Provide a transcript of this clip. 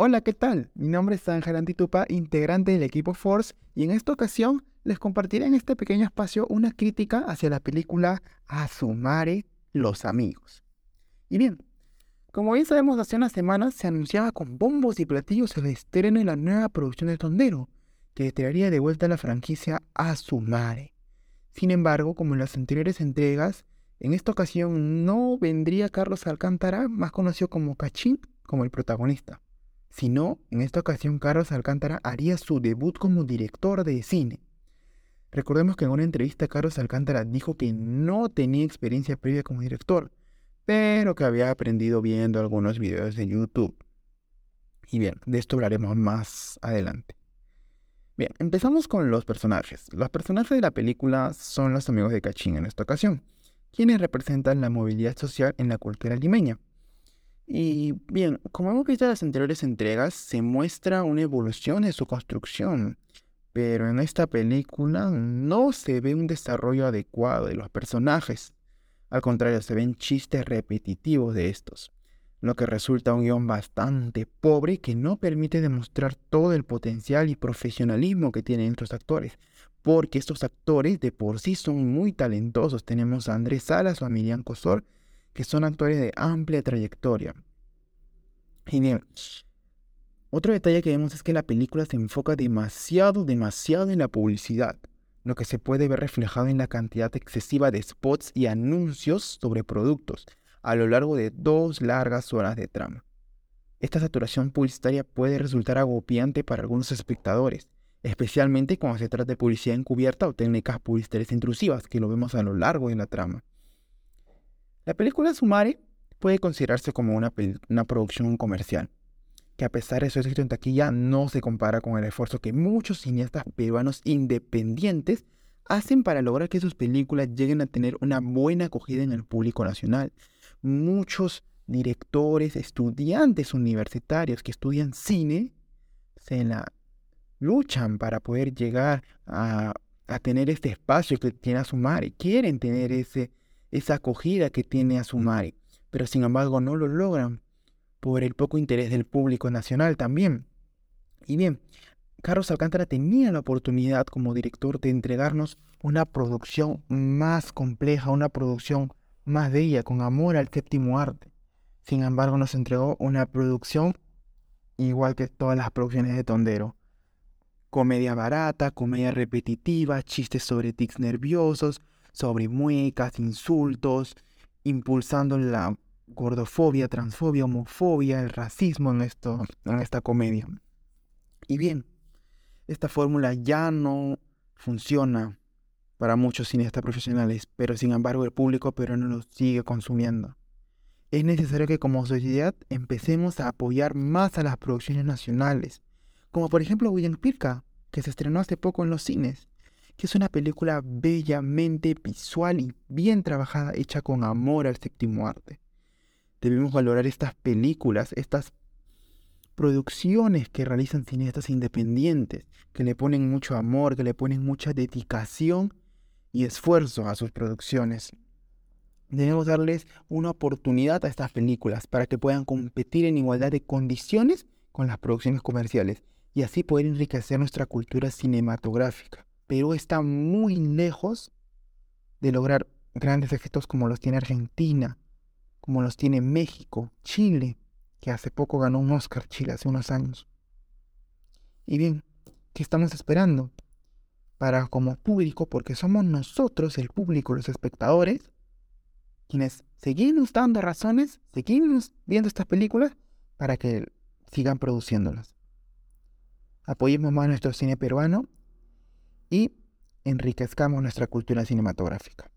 Hola, ¿qué tal? Mi nombre es Ángel Antitupa, integrante del equipo Force, y en esta ocasión les compartiré en este pequeño espacio una crítica hacia la película Asumare Los Amigos. Y bien, como bien sabemos, hace unas semanas se anunciaba con bombos y platillos el estreno de la nueva producción de Tondero, que traería de vuelta la franquicia Asumare. Sin embargo, como en las anteriores entregas, en esta ocasión no vendría Carlos Alcántara, más conocido como Cachín, como el protagonista. Sino, en esta ocasión Carlos Alcántara haría su debut como director de cine. Recordemos que en una entrevista Carlos Alcántara dijo que no tenía experiencia previa como director, pero que había aprendido viendo algunos videos de YouTube. Y bien, de esto hablaremos más adelante. Bien, empezamos con los personajes. Los personajes de la película son los amigos de Cachín en esta ocasión quienes representan la movilidad social en la cultura limeña. Y bien, como hemos visto en las anteriores entregas, se muestra una evolución en su construcción, pero en esta película no se ve un desarrollo adecuado de los personajes. Al contrario, se ven chistes repetitivos de estos, lo que resulta un guion bastante pobre que no permite demostrar todo el potencial y profesionalismo que tienen estos actores, porque estos actores de por sí son muy talentosos. Tenemos a Andrés Salas o a Miriam Cosor, que son actores de amplia trayectoria. Otro detalle que vemos es que la película se enfoca demasiado, demasiado en la publicidad, lo que se puede ver reflejado en la cantidad excesiva de spots y anuncios sobre productos a lo largo de dos largas horas de trama. Esta saturación publicitaria puede resultar agobiante para algunos espectadores, especialmente cuando se trata de publicidad encubierta o técnicas publicitarias intrusivas, que lo vemos a lo largo de la trama. La película Sumare puede considerarse como una, una producción comercial, que a pesar de su éxito en taquilla no se compara con el esfuerzo que muchos cineastas peruanos independientes hacen para lograr que sus películas lleguen a tener una buena acogida en el público nacional. Muchos directores, estudiantes universitarios que estudian cine, se la luchan para poder llegar a, tener este espacio que tiene Asumari, quieren tener ese, esa acogida que tiene Asumari, pero sin embargo no lo logran por el poco interés del público nacional también. Y bien, Carlos Alcántara tenía la oportunidad como director de entregarnos una producción más compleja, una producción más bella, con amor al séptimo arte. Sin embargo, nos entregó una producción igual que todas las producciones de Tondero, Comedia barata, comedia repetitiva, chistes sobre tics nerviosos, sobre muecas, insultos, impulsando la gordofobia, transfobia, homofobia, el racismo en, esto, en esta comedia. Y bien, esta fórmula ya no funciona para muchos cineastas profesionales, pero sin embargo el público peruano lo sigue consumiendo. Es necesario que como sociedad empecemos a apoyar más a las producciones nacionales, como por ejemplo William Pirka, que se estrenó hace poco en los cines, que es una película bellamente visual y bien trabajada, hecha con amor al séptimo arte. Debemos valorar estas películas, estas producciones que realizan cineastas independientes, que le ponen mucho amor, que le ponen mucha dedicación y esfuerzo a sus producciones. Debemos darles una oportunidad a estas películas para que puedan competir en igualdad de condiciones con las producciones comerciales y así poder enriquecer nuestra cultura cinematográfica. Perú está muy lejos de lograr grandes éxitos como los tiene Argentina, como los tiene México, Chile, que hace poco ganó un Oscar Chile, hace unos años. Y bien, ¿qué estamos esperando? Para como público, porque somos nosotros, el público, los espectadores, quienes seguimos dando razones, seguimos viendo estas películas para que sigan produciéndolas apoyemos más nuestro cine peruano y enriquezcamos nuestra cultura cinematográfica.